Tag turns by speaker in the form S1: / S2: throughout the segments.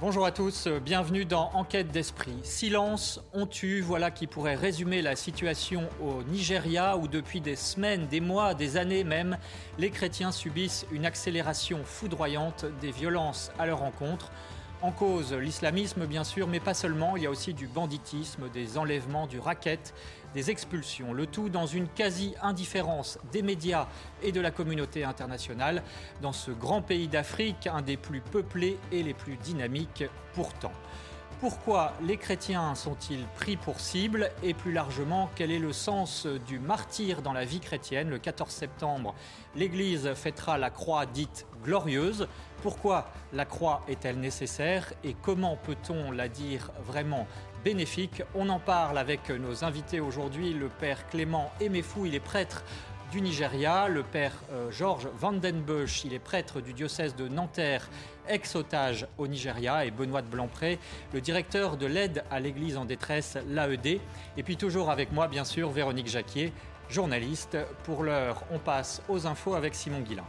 S1: Bonjour à tous, bienvenue dans Enquête d'esprit. Silence, on tue, voilà qui pourrait résumer la situation au Nigeria où depuis des semaines, des mois, des années même, les chrétiens subissent une accélération foudroyante des violences à leur encontre. En cause, l'islamisme bien sûr, mais pas seulement, il y a aussi du banditisme, des enlèvements, du racket, des expulsions, le tout dans une quasi-indifférence des médias et de la communauté internationale, dans ce grand pays d'Afrique, un des plus peuplés et les plus dynamiques pourtant. Pourquoi les chrétiens sont-ils pris pour cible? Et plus largement quel est le sens du martyr dans la vie chrétienne? Le 14 septembre, l'Église fêtera la croix dite glorieuse. Pourquoi la croix est-elle nécessaire? Et comment peut-on la dire vraiment bénéfique On en parle avec nos invités aujourd'hui, le père Clément Emefou, il est prêtre du Nigeria, le père euh, Georges Vandenbush, il est prêtre du diocèse de Nanterre, ex-otage au Nigeria, et Benoît de Blancpré, le directeur de l'aide à l'Église en détresse, l'AED. Et puis toujours avec moi, bien sûr, Véronique Jacquier, journaliste. Pour l'heure, on passe aux infos avec Simon Guillain.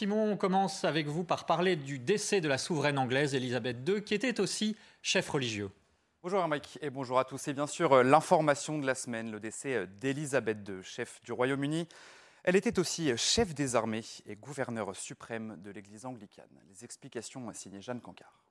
S1: Simon, on commence avec vous par parler du décès de la souveraine anglaise Elisabeth II, qui était aussi chef religieux.
S2: Bonjour Mike et bonjour à tous. Et bien sûr, euh, l'information de la semaine, le décès euh, d'Elisabeth II, chef du Royaume-Uni. Elle était aussi euh, chef des armées et gouverneur suprême de l'Église anglicane. Les explications signées Jeanne Cancard.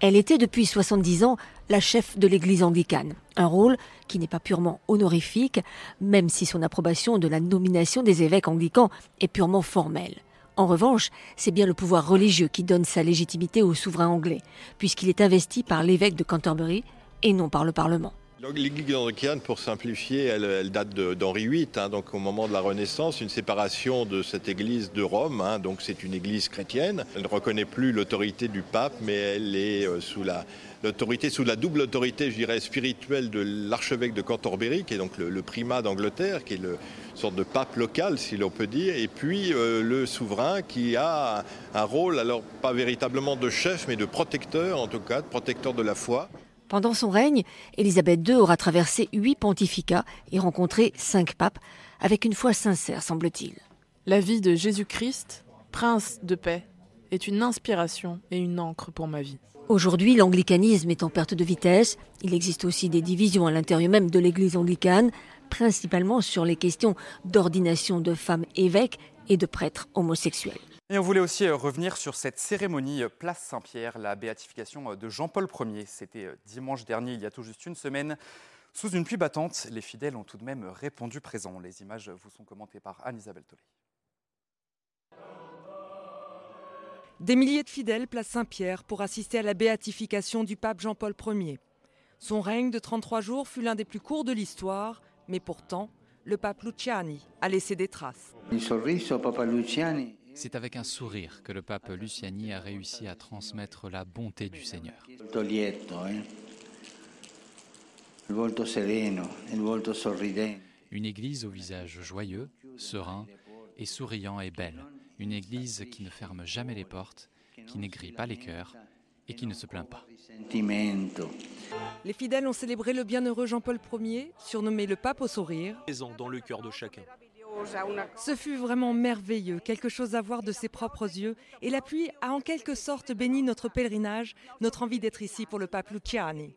S3: Elle était depuis 70 ans la chef de l'Église anglicane, un rôle qui n'est pas purement honorifique, même si son approbation de la nomination des évêques anglicans est purement formelle. En revanche, c'est bien le pouvoir religieux qui donne sa légitimité au souverain anglais, puisqu'il est investi par l'évêque de Canterbury et non par le Parlement.
S4: L'Église anglicane, pour simplifier, elle, date d'Henri VIII, hein, donc au moment de la Renaissance, une séparation de cette Église de Rome. Hein, donc c'est une Église chrétienne. Elle ne reconnaît plus l'autorité du pape, mais elle est euh, sous la l'autorité, sous la double autorité, je dirais, spirituelle de l'archevêque de Canterbury, qui est donc le, primat d'Angleterre, qui est le sorte de pape local, si l'on peut dire, et puis euh, le souverain qui a un, un rôle, alors pas véritablement de chef, mais de protecteur, en tout cas, de protecteur de la foi.
S3: Pendant son règne, Élisabeth II aura traversé huit pontificats et rencontré cinq papes, avec une foi sincère, semble-t-il.
S5: La vie de Jésus-Christ, prince de paix, est une inspiration et une encre pour ma vie.
S3: Aujourd'hui, l'anglicanisme est en perte de vitesse. Il existe aussi des divisions à l'intérieur même de l'Église anglicane, principalement sur les questions d'ordination de femmes évêques et de prêtres homosexuels.
S2: Et on voulait aussi euh, revenir sur cette cérémonie euh, Place Saint-Pierre, la béatification euh, de Jean-Paul Ier. C'était dimanche dernier, il y a tout juste une semaine. Sous une pluie battante, les fidèles ont tout de même répondu présent. Les images vous sont commentées par Anne-Isabelle Tollet.
S6: Des milliers de fidèles place Saint-Pierre pour assister à la béatification du pape Jean-Paul Ier. Son règne de 33 jours fut l'un des plus courts de l'histoire, mais pourtant, le pape Luciani a laissé des traces.
S7: C'est avec un sourire que le pape Luciani a réussi à transmettre la bonté du Seigneur. Une église au visage joyeux, serein et souriant et belle. Une église qui ne ferme jamais les portes, qui n'aigrit pas les cœurs et qui ne se plaint pas.
S6: Les fidèles ont célébré le bienheureux Jean-Paul Ier, surnommé le pape au sourire.
S8: Dans le cœur de chacun.
S6: Ce fut vraiment merveilleux, quelque chose à voir de ses propres yeux, et la pluie a en quelque sorte béni notre pèlerinage, notre envie d'être ici pour le pape Luciani.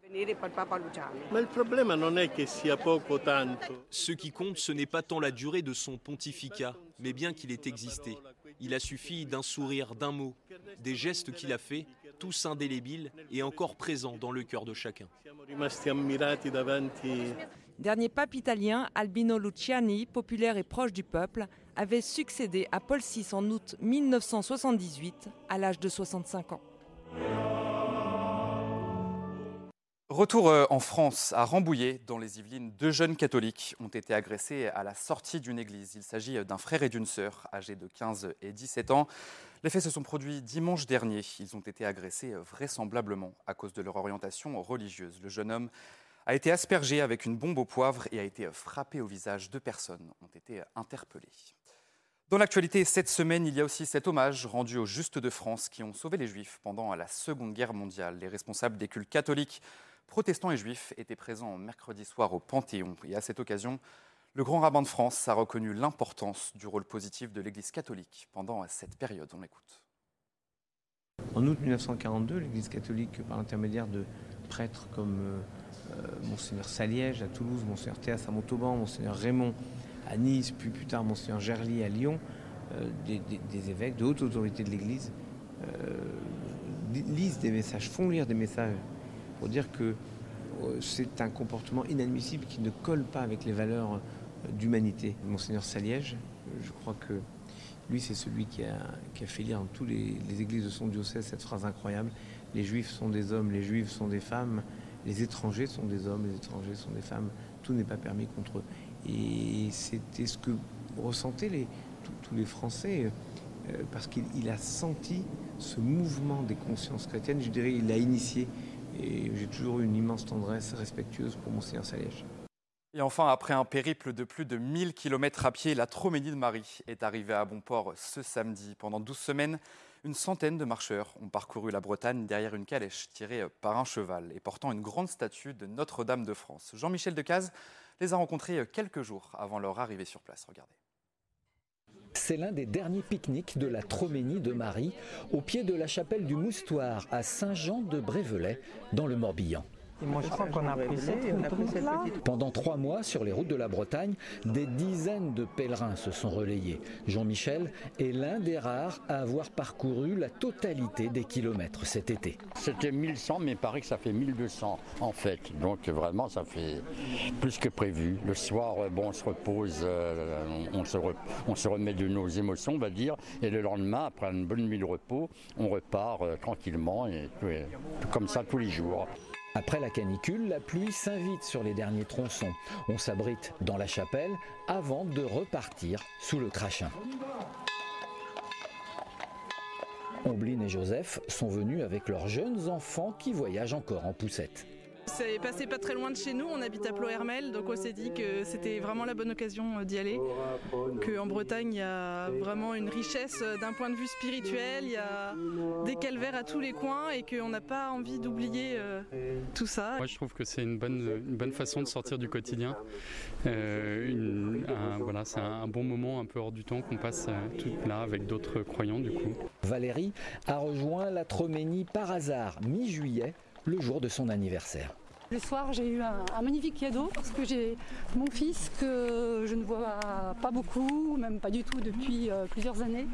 S8: Ce qui compte, ce n'est pas tant la durée de son pontificat, mais bien qu'il ait existé. Il a suffi d'un sourire, d'un mot, des gestes qu'il a faits, tous indélébiles et encore présents dans le cœur de chacun.
S6: Dernier pape italien, Albino Luciani, populaire et proche du peuple, avait succédé à Paul VI en août 1978, à l'âge de 65 ans.
S2: Retour euh, en France, à Rambouillet, dans les Yvelines, deux jeunes catholiques ont été agressés à la sortie d'une église. Il s'agit d'un frère et d'une sœur, âgés de 15 et 17 ans. Les faits se sont produits dimanche dernier. Ils ont été agressés vraisemblablement à cause de leur orientation religieuse. Le jeune homme a été aspergé avec une bombe au poivre et a été frappé au visage. Deux personnes ont été interpellées. Dans l'actualité, cette semaine, il y a aussi cet hommage rendu aux Justes de France qui ont sauvé les Juifs pendant la Seconde Guerre mondiale. Les responsables des cultes catholiques protestants et juifs étaient présents mercredi soir au Panthéon. Et à cette occasion, le grand rabbin de France a reconnu l'importance du rôle positif de l'Église catholique pendant cette période. On l'écoute.
S9: En août 1942, l'Église catholique, par l'intermédiaire de prêtres comme euh, euh, Monseigneur Saliège à Toulouse, Monseigneur Théas à Montauban, Monseigneur Raymond à Nice, puis plus tard Monseigneur Gerly à Lyon, euh, des, évêques, de haute autorité de l'Église, lisent des messages, font lire des messages pour dire que euh, c'est un comportement inadmissible qui ne colle pas avec les valeurs euh, d'humanité. Monseigneur Saliège, je crois que lui, c'est celui qui a, fait lire dans toutes les, églises de son diocèse cette phrase incroyable Les Juifs sont des hommes, les Juifs sont des femmes, les étrangers sont des hommes, les étrangers sont des femmes, tout n'est pas permis contre eux. Et c'était ce que ressentaient tous les Français, euh, parce qu'il a senti ce mouvement des consciences chrétiennes, je dirais, il l'a initié et j'ai toujours eu une immense tendresse respectueuse pour mon Seigneur Saliège.
S2: Et enfin, après un périple de plus de 1000 km à pied, la Troménie de Marie est arrivée à bon port ce samedi. Pendant 12 semaines, une centaine de marcheurs ont parcouru la Bretagne derrière une calèche tirée par un cheval et portant une grande statue de Notre-Dame de France. Jean-Michel Decaze les a rencontrés quelques jours avant leur arrivée sur place. Regardez.
S10: C'est l'un des derniers pique-niques de la Troménie de Marie, au pied de la chapelle du Moustoir à Saint-Jean-de-Brévelay, dans le Morbihan. Pendant trois mois, sur les routes de la Bretagne, des dizaines de pèlerins se sont relayés. Jean-Michel est l'un des rares à avoir parcouru la totalité des kilomètres cet été.
S11: C'était 1100, mais il paraît que ça fait 1200 en fait. Donc vraiment, ça fait plus que prévu. Le soir, euh, bon, on se repose, euh, on, se on, se remet de nos émotions, on va dire. Et le lendemain, après une bonne nuit de repos, on repart euh, tranquillement, et, comme ça tous les jours.
S10: Après la canicule, la pluie s'invite sur les derniers tronçons. On s'abrite dans la chapelle avant de repartir sous le crachin. Ombline et Joseph sont venus avec leurs jeunes enfants qui voyagent encore en poussette.
S5: C'est passé pas très loin de chez nous, on habite à Plohermel, donc on s'est dit que c'était vraiment la bonne occasion euh, d'y aller. Qu'en Bretagne, il y a vraiment une richesse euh, d'un point de vue spirituel, il y a des calvaires à tous les coins et qu'on n'a pas envie d'oublier euh, tout ça.
S12: Moi, je trouve que c'est une bonne, une bonne façon de sortir du quotidien. voilà, c'est un bon moment un peu hors du temps qu'on passe tout là avec d'autres croyants du coup.
S10: Valérie a rejoint la Troménie par hasard mi-juillet le jour de son anniversaire.
S13: Le soir, j'ai eu un, magnifique cadeau parce que j'ai mon fils que je ne vois pas beaucoup, même pas du tout depuis euh, plusieurs années,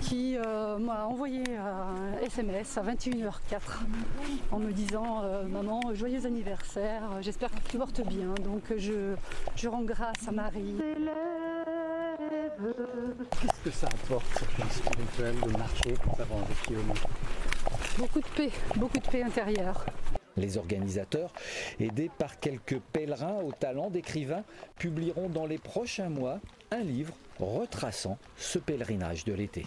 S13: qui euh, m'a envoyé un SMS à 21h04 en me disant euh, Maman, joyeux anniversaire, j'espère que tu portes bien. Donc je, je rends grâce à Marie.
S14: Qu'est-ce que ça apporte, ce spirituel de marcher pendant des kilomètres
S13: Beaucoup de paix, beaucoup de paix intérieure.
S10: Les organisateurs, aidés par quelques pèlerins au talent d'écrivain, publieront dans les prochains mois un livre retraçant ce pèlerinage de l'été.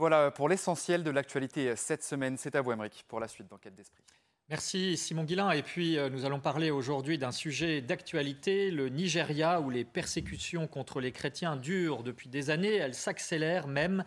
S2: voilà pour l'essentiel de l'actualité cette semaine. C'est à vous, Émeric, pour la suite d'Enquête d'Esprit.
S1: Merci Simon Guillain. Et puis euh, nous allons parler aujourd'hui d'un sujet d'actualité, le Nigeria, où les persécutions contre les chrétiens durent depuis des années, elles s'accélèrent même.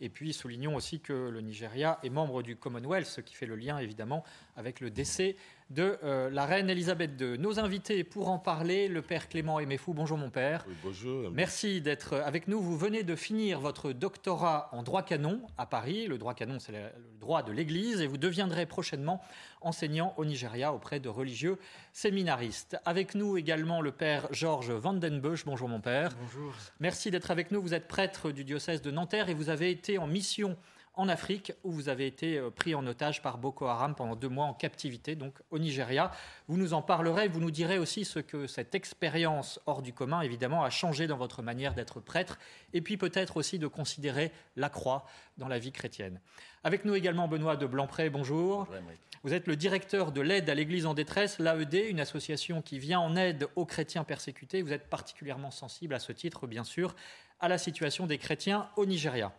S1: Et puis soulignons aussi que le Nigeria est membre du Commonwealth, ce qui fait le lien évidemment avec le décès de euh, la reine Elisabeth II. Nos invités pour en parler, le père Clément Aimefou. Bonjour mon père.
S15: bonjour.
S1: Merci d'être avec nous. Vous venez de finir votre doctorat en droit canon à Paris. Le droit canon, c'est le droit de l'Église et vous deviendrez prochainement enseignant au Nigeria auprès de religieux séminaristes. Avec nous également le père Georges Vandenbusch. Bonjour mon père.
S15: Bonjour.
S1: Merci d'être avec nous. Vous êtes prêtre du diocèse de Nanterre et vous avez été en mission en Afrique où vous avez été euh, pris en otage par Boko Haram pendant deux mois en captivité, donc au Nigeria. Vous nous en parlerez, vous nous direz aussi ce que cette expérience hors du commun, évidemment, a changé dans votre manière d'être prêtre, et puis peut-être aussi de considérer la croix dans la vie chrétienne. Avec nous également Benoît de Blancpré, bonjour. bonjour vous êtes le directeur de l'aide à l'Église en détresse, l'AED, une association qui vient en aide aux chrétiens persécutés. Vous êtes particulièrement sensible à ce titre, bien sûr, à la situation des chrétiens au Nigeria.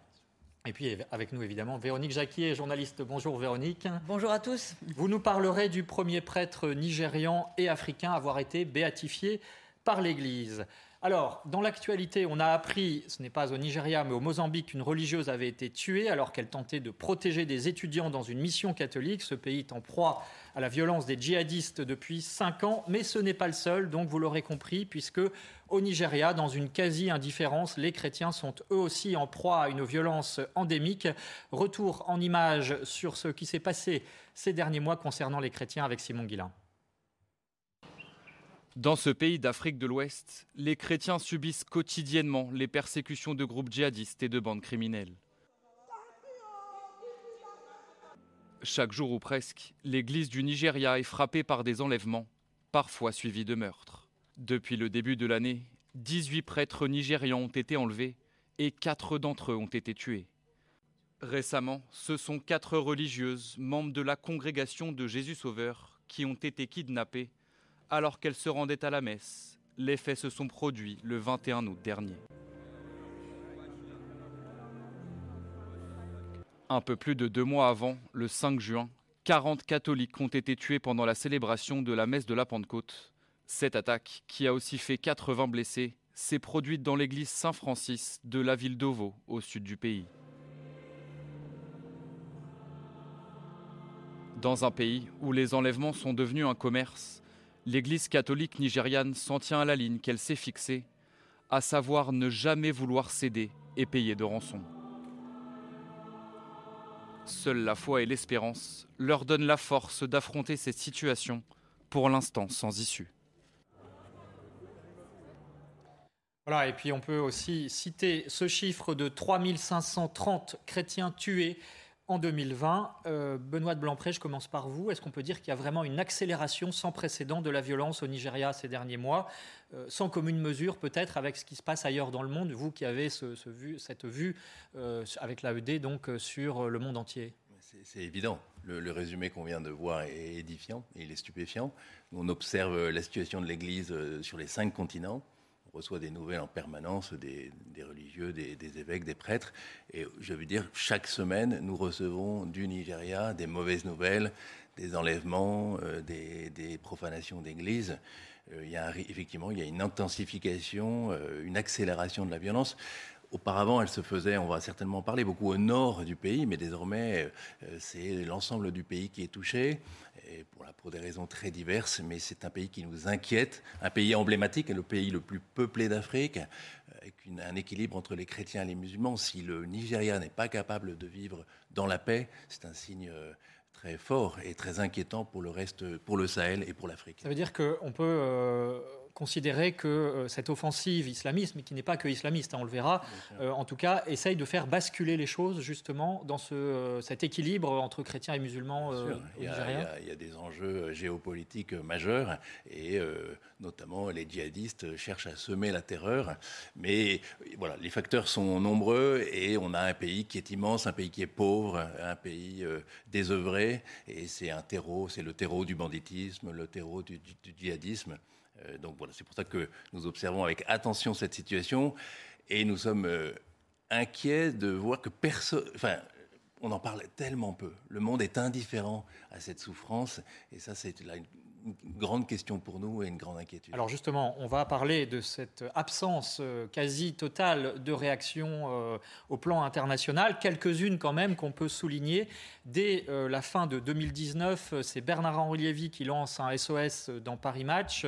S1: Et puis avec nous évidemment Véronique Jacquier, journaliste. Bonjour Véronique.
S15: Bonjour à tous.
S1: Vous nous parlerez du premier prêtre nigérian et africain à avoir été béatifié par l'Église. Alors, dans l'actualité, on a appris, ce n'est pas au Nigeria, mais au Mozambique, qu'une religieuse avait été tuée alors qu'elle tentait de protéger des étudiants dans une mission catholique. Ce pays est en proie à la violence des djihadistes depuis cinq ans, mais ce n'est pas le seul, donc vous l'aurez compris, puisque au Nigeria, dans une quasi-indifférence, les chrétiens sont eux aussi en proie à une violence endémique. Retour en images sur ce qui s'est passé ces derniers mois concernant les chrétiens avec Simon Guillain.
S16: Dans ce pays d'Afrique de l'Ouest, les chrétiens subissent quotidiennement les persécutions de groupes djihadistes et de bandes criminelles. Chaque jour ou presque, l'église du Nigeria est frappée par des enlèvements, parfois suivis de meurtres. Depuis le début de l'année, 18 prêtres nigérians ont été enlevés et 4 d'entre eux ont été tués. Récemment, ce sont 4 religieuses, membres de la congrégation de Jésus Sauveur, qui ont été kidnappées alors qu'elles se rendaient à la messe. Les faits se sont produits le 21 août dernier. Un peu plus de deux mois avant, le 5 juin, 40 catholiques ont été tués pendant la célébration de la messe de la Pentecôte. Cette attaque, qui a aussi fait 80 blessés, s'est produite dans l'église Saint-Francis de la ville d'Ovo, au sud du pays. Dans un pays où les enlèvements sont devenus un commerce, l'Église catholique nigériane s'en tient à la ligne qu'elle s'est fixée, à savoir ne jamais vouloir céder et payer de rançon. Seule la foi et l'espérance leur donnent la force d'affronter cette situation, pour l'instant sans issue.
S1: Voilà, et puis on peut aussi citer ce chiffre de 3530 chrétiens tués en 2020. Euh, Benoît de Blancpré, je commence par vous. Est-ce qu'on peut dire qu'il y a vraiment une accélération sans précédent de la violence au Nigeria ces derniers mois, euh, sans commune mesure peut-être avec ce qui se passe ailleurs dans le monde, vous qui avez ce, cette vue euh, avec l'AED donc sur le monde entier?
S17: C'est évident. Le, le résumé qu'on vient de voir est édifiant et il est stupéfiant. On observe la situation de l'Église sur les cinq continents. On reçoit des nouvelles en permanence des, religieux, des, évêques, des prêtres. Et je veux dire, chaque semaine, nous recevons du Nigeria des mauvaises nouvelles, des enlèvements, euh, des, profanations d'églises. Euh, il y a effectivement il y a une intensification, euh, une accélération de la violence. Auparavant, elle se faisait, on va certainement parler beaucoup au nord du pays, mais désormais, c'est l'ensemble du pays qui est touché pour, des raisons très diverses, mais c'est un pays qui nous inquiète, un pays emblématique, le pays le plus peuplé d'Afrique, avec un équilibre entre les chrétiens et les musulmans. Si le Nigeria n'est pas capable de vivre dans la paix, c'est un signe euh, très fort et très inquiétant pour le reste, pour le Sahel et pour l'Afrique.
S1: Ça veut dire qu'on peut euh, considérer que euh, cette offensive islamiste, mais qui n'est pas que islamiste, hein, on le verra, euh, en tout cas, essaye de faire basculer les choses justement dans ce, euh, cet équilibre entre chrétiens et musulmans
S17: il, y a, il, y a, des enjeux géopolitiques majeurs et notamment les djihadistes cherchent à semer la terreur. Mais voilà, les facteurs sont nombreux et on a un pays qui est immense, un pays qui est pauvre, un pays désœuvré et c'est un terreau, c'est le terreau du banditisme, le terreau du djihadisme. Euh, donc voilà, c'est pour ça que nous observons avec attention cette situation et nous sommes euh, inquiets de voir que personne, enfin, on en parle tellement peu. Le monde est indifférent à cette souffrance et ça, c'est une une grande question pour nous et une grande inquiétude.
S1: Alors justement, on va parler de cette absence euh, quasi totale de réaction euh, au plan international. Quelques-unes quand même qu'on peut souligner. Dès euh, la fin de 2019, c'est Bernard-Henri Lévy qui lance un SOS dans Paris Match.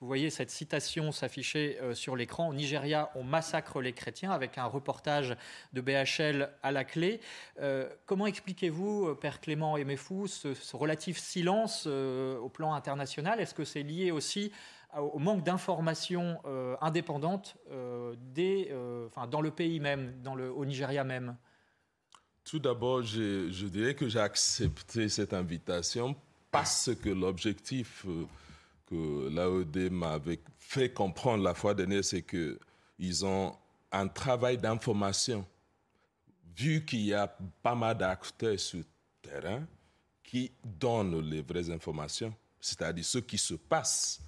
S1: Vous voyez cette citation s'afficher sur l'écran. Au Nigeria, on massacre les chrétiens avec un reportage de BHL à la clé. comment expliquez-vous, Père Clément Emefou, ce, ce relatif silence au plan international est-ce que c'est lié aussi au manque d'informations euh, indépendantes euh, euh, dans le pays même, dans le, au Nigeria même?
S15: Tout d'abord, je, je, dirais que j'ai accepté cette invitation parce que l'objectif que l'AED m'avait fait comprendre la fois dernière, c'est qu'ils ont un travail d'information. Vu qu'il y a pas mal d'acteurs sur le terrain qui donnent les vraies informations, c'est-à-dire ce qui se passe,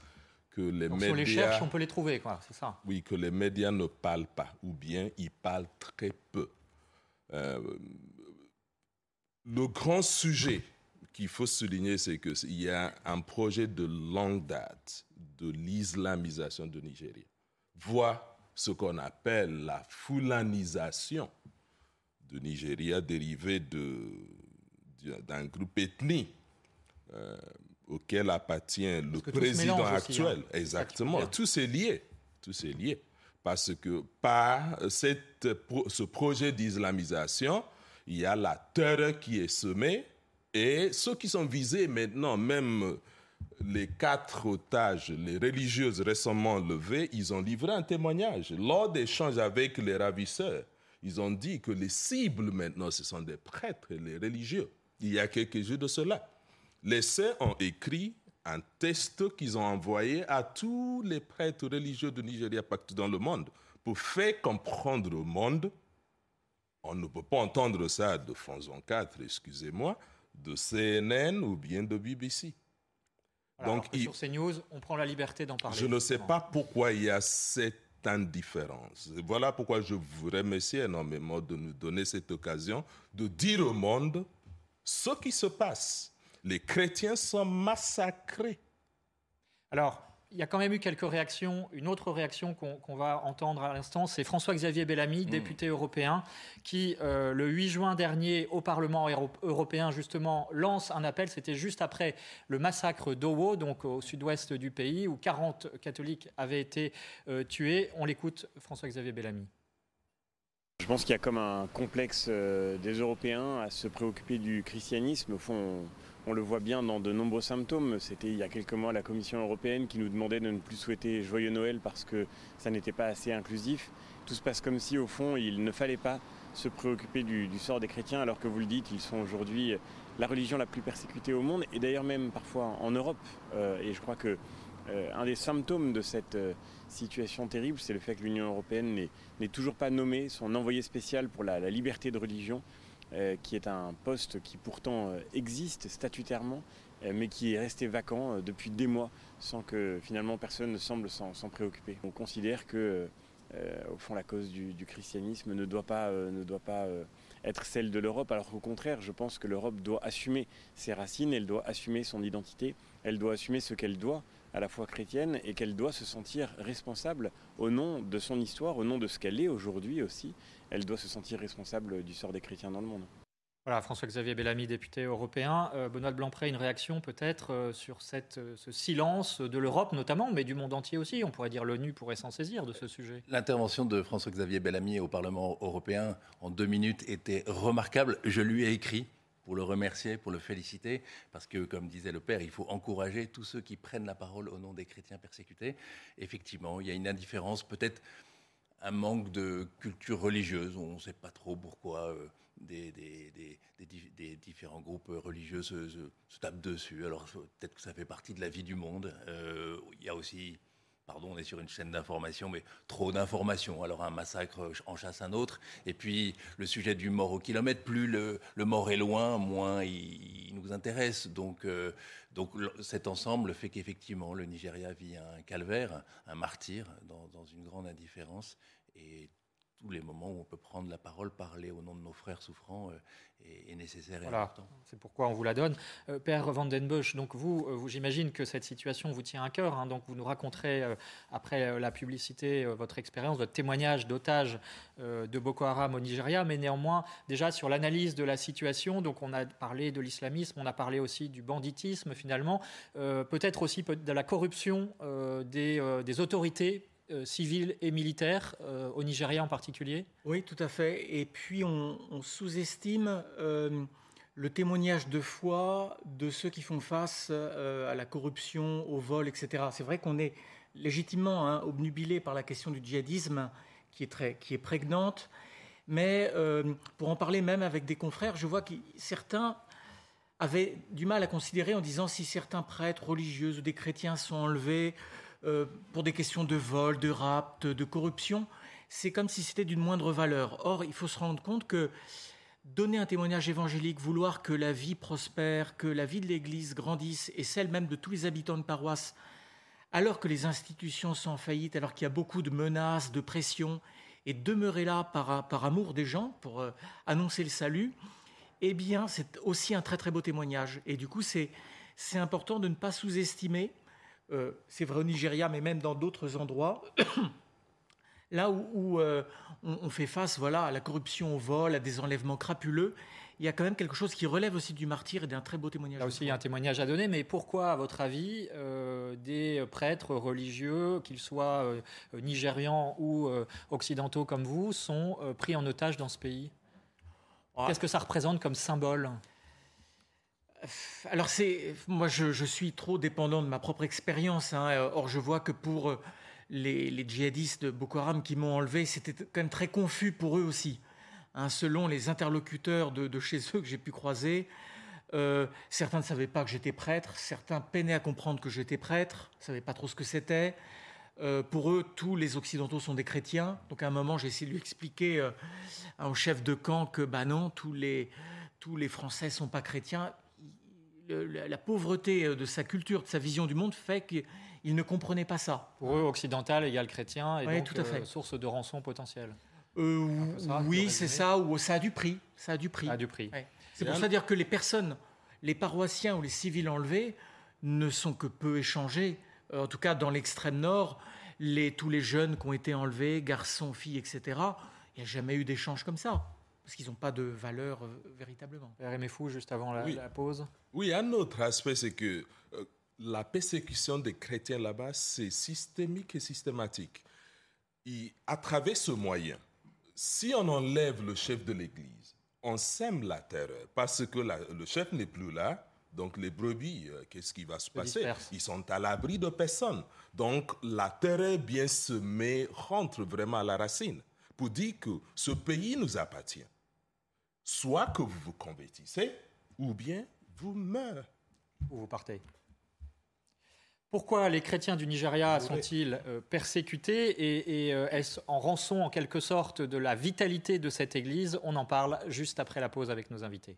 S15: que les médias...
S1: Les cherche, on peut les trouver, quoi, c'est ça
S15: Oui, que les médias ne parlent pas, ou bien ils parlent très peu. Euh, le grand sujet qu'il faut souligner, c'est qu'il y a un projet de longue date de l'islamisation de Nigeria, voire ce qu'on appelle la foulanisation de Nigeria dérivée d'un groupe ethnique auquel appartient le président actuel.
S1: Hein.
S15: Exactement, tout c'est lié, tout c'est lié. Parce que par cette, ce projet d'islamisation, il y a la terreur qui est semée et ceux qui sont visés maintenant, même les quatre otages, les religieuses récemment levées, ils ont livré un témoignage. Lors d'échanges avec les ravisseurs, ils ont dit que les cibles maintenant, ce sont des prêtres et les religieux. Il y a quelques jours de cela. Les sœurs ont écrit un test qu'ils ont envoyé à tous les prêtres religieux de Nigeria partout dans le monde pour faire comprendre au monde, on ne peut pas entendre ça de France 24, excusez-moi, de CNN ou bien de BBC.
S1: Donc, sur CNews, on prend la liberté d'en parler.
S15: Je ne sais pas pourquoi il y a cette indifférence. Voilà pourquoi je vous remercie énormément de nous donner cette occasion de dire au monde ce qui se passe. Les chrétiens sont massacrés.
S1: Alors, il y a quand même eu quelques réactions. Une autre réaction qu'on va entendre à l'instant, c'est François-Xavier Bellamy, hmm. député européen, qui, euh, le 8 juin dernier, au Parlement européen, justement, lance un appel. C'était juste après le massacre d'Owo, donc au sud-ouest du pays, où 40 catholiques avaient été euh, tués. On l'écoute, François-Xavier Bellamy.
S18: Je pense qu'il y a comme un complexe euh, des Européens à se préoccuper du christianisme. Au fond, on le voit bien dans de nombreux symptômes. C'était il y a quelques mois la Commission européenne qui nous demandait de ne plus souhaiter Joyeux Noël parce que ça n'était pas assez inclusif. Tout se passe comme si, au fond, il ne fallait pas se préoccuper du, sort des chrétiens, alors que vous le dites, ils sont aujourd'hui la religion la plus persécutée au monde, et d'ailleurs même parfois en Europe. Euh, et je crois que euh, un des symptômes de cette euh, situation terrible, c'est le fait que l'Union européenne n'est toujours pas nommée son envoyé spécial pour la liberté de religion. Euh, qui est un poste qui pourtant euh, existe statutairement, euh, mais qui est resté vacant depuis des mois sans que finalement personne ne semble s'en préoccuper. On considère que, au fond, la cause du, christianisme ne doit pas, ne doit pas être celle de l'Europe, alors qu'au contraire, je pense que l'Europe doit assumer ses racines, elle doit assumer son identité, elle doit assumer ce qu'elle doit à la foi chrétienne et qu'elle doit se sentir responsable au nom de son histoire, au nom de ce qu'elle est aujourd'hui aussi, elle doit se sentir responsable du sort des chrétiens dans le monde.
S1: Voilà, François-Xavier Bellamy, député européen. Euh, Benoît de Blancpré, une réaction peut-être euh, sur cette, euh, ce silence de l'Europe notamment, mais du monde entier aussi. On pourrait dire l'ONU pourrait s'en saisir de ce sujet.
S17: L'intervention de François-Xavier Bellamy au Parlement européen en deux minutes était remarquable. Je lui ai écrit pour le remercier, pour le féliciter, parce que, comme disait le Père, il faut encourager tous ceux qui prennent la parole au nom des chrétiens persécutés. Effectivement, il y a une indifférence, peut-être un manque de culture religieuse. On ne sait pas trop pourquoi euh, des, différents groupes religieux se, tapent dessus. Alors peut-être que ça fait partie de la vie du monde. Euh, il y a aussi pardon, on est sur une chaîne d'information, mais trop d'informations. Alors un massacre en chasse un autre. Et puis le sujet du mort au kilomètre, plus le, mort est loin, moins il, nous intéresse. Donc, euh, donc cet ensemble fait qu'effectivement le Nigeria vit un calvaire, un martyr dans, dans une grande indifférence. Et tous les moments où on peut prendre la parole, parler au nom de nos frères souffrants euh, est, nécessaire et important.
S1: C'est pourquoi on vous la donne. Euh, Père Van den Bosch, donc vous, euh, vous j'imagine que cette situation vous tient à cœur. Hein, donc vous nous raconterez après la publicité votre expérience, votre témoignage d'otage de Boko Haram au Nigeria, mais néanmoins déjà sur l'analyse de la situation. Donc on a parlé de l'islamisme, on a parlé aussi du banditisme finalement, peut-être aussi de la corruption des, des autorités euh, civils et militaires, euh, au Nigeria en particulier
S19: Oui, tout à fait. Et puis on, sous-estime euh, le témoignage de foi de ceux qui font face à la corruption, au vol, etc. C'est vrai qu'on est légitimement hein, obnubilé par la question du djihadisme qui est, très, qui est prégnante. Mais pour en parler même avec des confrères, je vois que certains avaient du mal à considérer en disant si certains prêtres religieux ou des chrétiens sont enlevés pour des questions de vol, de rapt, de corruption, c'est comme si c'était d'une moindre valeur. Or, il faut se rendre compte que donner un témoignage évangélique, vouloir que la vie prospère, que la vie de l'Église grandisse, et celle même de tous les habitants de paroisse, alors que les institutions sont en faillite, alors qu'il y a beaucoup de menaces, de pressions, et demeurer là par, amour des gens, pour euh, annoncer le salut, eh bien, c'est aussi un très très beau témoignage. Et du coup, c'est important de ne pas sous-estimer, euh, c'est vrai au Nigeria, mais même dans d'autres endroits, Là où, euh, on, fait face voilà, à la corruption, au vol, à des enlèvements crapuleux, il y a quand même quelque chose qui relève aussi du martyr et d'un très beau témoignage.
S1: Là aussi, il y a un témoignage à donner, mais pourquoi, à votre avis, euh, des prêtres religieux, qu'ils soient euh, nigérians ou occidentaux comme vous, sont pris en otage dans ce pays? Ah. Qu'est-ce que ça représente comme symbole?
S19: Alors c'est moi je, suis trop dépendant de ma propre expérience. Hein. Or je vois que pour les, djihadistes de Boko Haram qui m'ont enlevé, c'était quand même très confus pour eux aussi. Hein, selon les interlocuteurs de, chez eux que j'ai pu croiser, euh, certains ne savaient pas que j'étais prêtre, certains peinaient à comprendre que j'étais prêtre, ne savaient pas trop ce que c'était. Euh, pour eux, tous les Occidentaux sont des chrétiens. Donc à un moment, j'ai essayé de lui expliquer euh, au chef de camp que bah non, tous les, tous les Français sont pas chrétiens. La, pauvreté de sa culture, de sa vision du monde fait que ils ne comprenaient pas ça.
S1: Pour eux, occidental égale chrétien et donc tout à fait. Euh, source de rançon potentielle.
S19: Euh, oui, c'est ça, ou ça a du prix. Ça a du prix.
S1: A du prix.
S19: C'est pour ça dire que les personnes, les paroissiens ou les civils enlevés ne sont que peu échangés. Euh, en tout cas, dans l'extrême nord, les, tous les jeunes qui ont été enlevés, garçons, filles, etc., il n'y a jamais eu d'échange comme ça parce qu'ils n'ont pas de valeur véritablement.
S1: Père Fou, juste avant la, la, pause.
S15: Oui, un autre aspect, c'est que la persécution des chrétiens là-bas, c'est systémique et systématique. Et à travers ce moyen, si on enlève le chef de l'Église, on sème la terreur parce que le chef n'est plus là. Donc les brebis, euh, qu'est-ce qui va se passer? Ils sont à l'abri de personne. Donc la terreur bien semée rentre vraiment à la racine pour dire que ce pays nous appartient. Soit que vous vous convertissez, ou bien vous meurez.
S1: Ou vous partez. Pourquoi les chrétiens du Nigeria sont-ils euh, persécutés et, euh, est-ce en rançon en quelque sorte de la vitalité de cette Église? On en parle juste après la pause avec nos invités.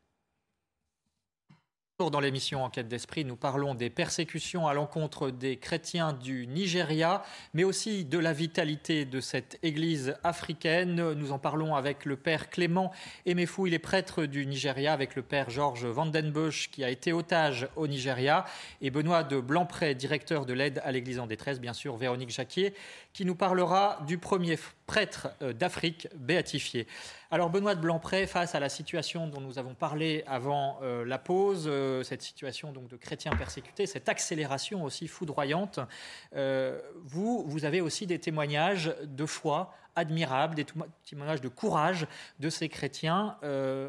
S1: Dans l'émission Enquête d'Esprit, nous parlons des persécutions à l'encontre des chrétiens du Nigeria, mais aussi de la vitalité de cette église africaine. Nous en parlons avec le père Clément Emefou, il est prêtre du Nigeria, avec le père Georges Vandenbush, qui a été otage au Nigeria, et Benoît de Blancpré, directeur de l'aide à l'église en détresse, bien sûr, Véronique Jacquier, qui nous parlera du premier prêtre euh, d'Afrique béatifié. Alors Benoît de Blancpré, face à la situation dont nous avons parlé avant euh, la pause, euh, cette situation donc de chrétiens persécutés, cette accélération aussi foudroyante, euh, vous, vous avez aussi des témoignages de foi admirables, des témoignages de courage de ces chrétiens.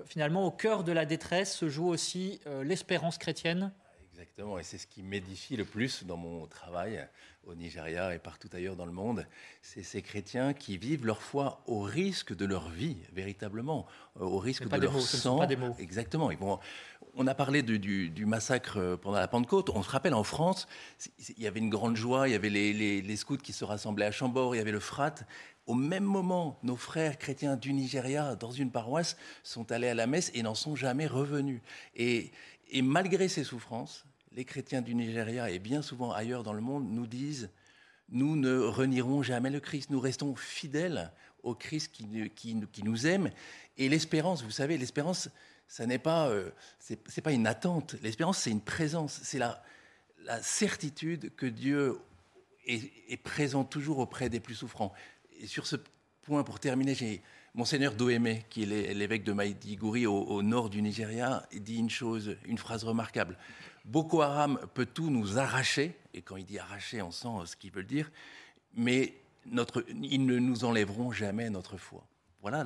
S1: finalement, au cœur de la détresse se joue aussi l'espérance chrétienne?
S17: Exactement, et c'est ce qui m'édifie le plus dans mon travail au Nigeria et partout ailleurs dans le monde, c'est ces chrétiens qui vivent leur foi au risque de leur vie, véritablement, euh, au risque de leur sang. Exactement. on a parlé du, massacre euh, pendant la Pentecôte. On se rappelle en France, il y avait une grande joie, il y avait les, scouts qui se rassemblaient à Chambord, il y avait le Frat. Au même moment, nos frères chrétiens du Nigeria, dans une paroisse, sont allés à la messe et n'en sont jamais revenus. et malgré ces souffrances, les chrétiens du Nigeria et bien souvent ailleurs dans le monde nous disent nous ne renierons jamais le Christ, nous restons fidèles au Christ qui, nous aime. Et l'espérance, vous savez, l'espérance, ça n'est pas, euh, pas une attente. L'espérance, c'est une présence, c'est la, la certitude que Dieu est, présent toujours auprès des plus souffrants. Et sur ce point, pour terminer, j'ai Monseigneur Doémé, qui est l'évêque de Maïdiguri au, au nord du Nigeria, dit une chose, une phrase remarquable. Boko Haram peut tout nous arracher, et quand il dit arracher, on sent ce qu'il veut dire, mais notre, ils ne nous enlèveront jamais notre foi. Voilà,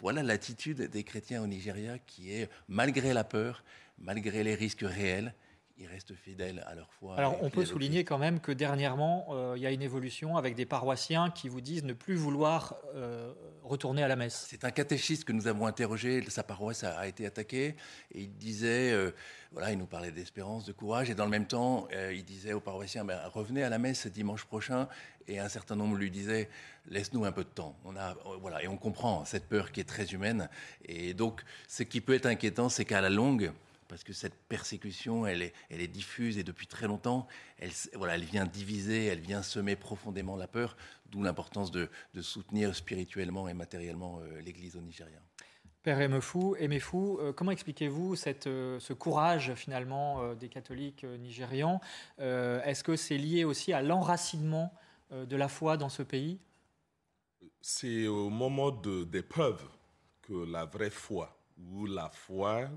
S17: voilà l'attitude des chrétiens au Nigeria qui est, malgré la peur, malgré les risques réels, ils restent fidèles à leur foi.
S1: Alors, on peut souligner quand même que dernièrement, euh, il y a une évolution avec des paroissiens qui vous disent ne plus vouloir euh, retourner à la messe.
S17: C'est un catéchiste que nous avons interrogé. Sa paroisse a, été attaquée et il disait, euh, voilà, il nous parlait d'espérance, de courage, et dans le même temps, il disait aux paroissiens ben, revenez à la messe dimanche prochain. Et un certain nombre lui disaient laisse-nous un peu de temps. On a, voilà, et on comprend cette peur qui est très humaine. Et donc, ce qui peut être inquiétant, c'est qu'à la longue, parce que cette persécution, elle est, elle est diffuse et depuis très longtemps, elle, voilà, elle vient diviser, elle vient semer profondément la peur, d'où l'importance de, soutenir spirituellement et matériellement euh, l'Église au Nigeria.
S1: Père Emefou, Emefou euh, comment expliquez-vous euh, ce courage finalement des catholiques nigérians? Est-ce que c'est lié aussi à l'enracinement de la foi dans ce pays?
S15: C'est au moment d'épreuve que la vraie foi, ou la foi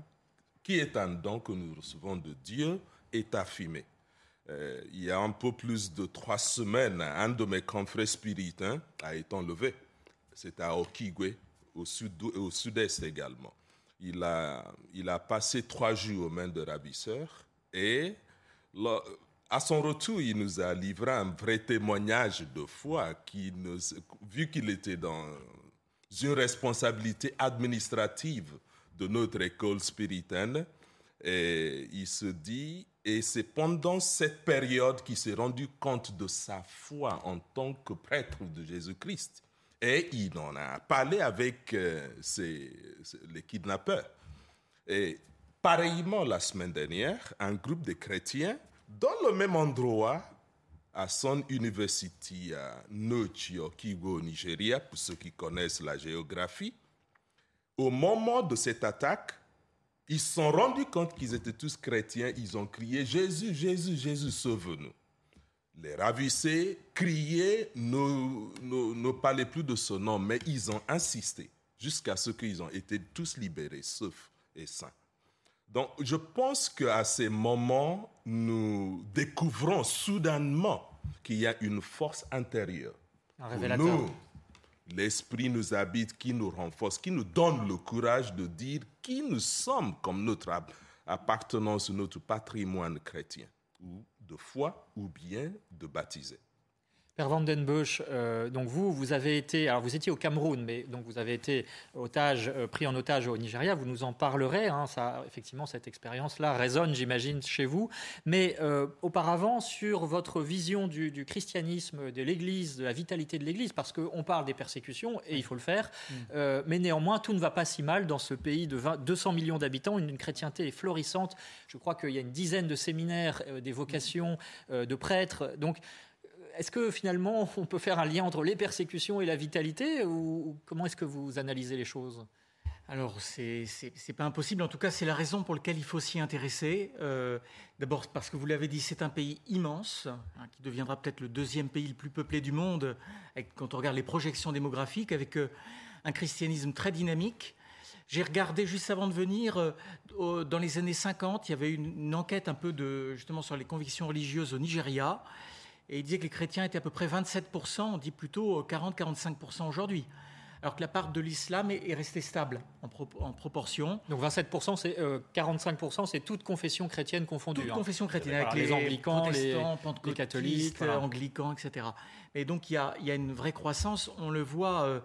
S15: qui est un don que nous recevons de Dieu, est affirmé. Euh, il y a un peu plus de trois semaines, un de mes confrères spirituels a été enlevé. C'est à Okigwe, au sud-est également. Il a, il a passé trois jours aux mains de ravisseurs et à son retour, il nous a livré un vrai témoignage de foi vu qu'il était dans une responsabilité administrative de notre école spiritaine. Et il se dit, et c'est pendant cette période qu'il s'est rendu compte de sa foi en tant que prêtre de Jésus-Christ. Et il en a parlé avec euh, les kidnappeurs. Et pareillement, la semaine dernière, un groupe de chrétiens, dans le même endroit, à son université à Nochio, Kigo, Nigeria, pour ceux qui connaissent la géographie, au moment de cette attaque, ils se sont rendus compte qu'ils étaient tous chrétiens. Ils ont crié Jésus, Jésus, Jésus, sauve-nous. Les ravissés criaient, ne, ne, ne parlaient plus de ce nom, mais ils ont insisté jusqu'à ce qu'ils ont été tous libérés, saufs et saints. Donc, je pense qu'à ces moments, nous découvrons soudainement qu'il y a une force intérieure.
S1: Un révélateur
S15: l'Esprit nous habite, qui nous renforce, qui nous donne le courage de dire qui nous sommes comme notre appartenance, notre patrimoine chrétien, ou de foi, ou bien de baptiser.
S1: Père Van den Busch, euh, donc vous, vous avez été, alors vous étiez au Cameroun, mais donc vous avez été otage, euh, pris en otage au Nigeria. Vous nous en parlerez. Hein, ça, effectivement, cette expérience-là résonne, j'imagine, chez vous. Mais euh, auparavant, sur votre vision du, christianisme, de l'Église, de la vitalité de l'Église, parce qu'on parle des persécutions et il faut le faire. Mm. mais néanmoins, tout ne va pas si mal dans ce pays de 200 millions d'habitants. Une, une, chrétienté est florissante. Je crois qu'il y a une dizaine de séminaires, des vocations, de prêtres. Donc est-ce que finalement on peut faire un lien entre les persécutions et la vitalité ou comment est-ce que vous analysez les choses?
S19: Alors, c'est pas impossible. En tout cas, c'est la raison pour laquelle il faut s'y intéresser. Euh, d'abord, parce que vous l'avez dit, c'est un pays immense, hein, qui deviendra peut-être le deuxième pays le plus peuplé du monde, quand on regarde les projections démographiques, avec euh, un christianisme très dynamique. J'ai regardé juste avant de venir, euh, dans les années 50, il y avait une, une, enquête un peu de, justement sur les convictions religieuses au Nigeria. Et il disait que les chrétiens étaient à peu près 27%, on dit plutôt 40-45% aujourd'hui. Alors que la part de l'islam est, restée stable en, proportion.
S1: Donc 27%, c'est 45%, euh, c'est toute confession chrétienne confondue.
S19: Toute hein. confession chrétienne, avec les, anglicans, les, catholiques, anglicans, etc. Et donc il y, a, une vraie croissance, on le voit. Euh,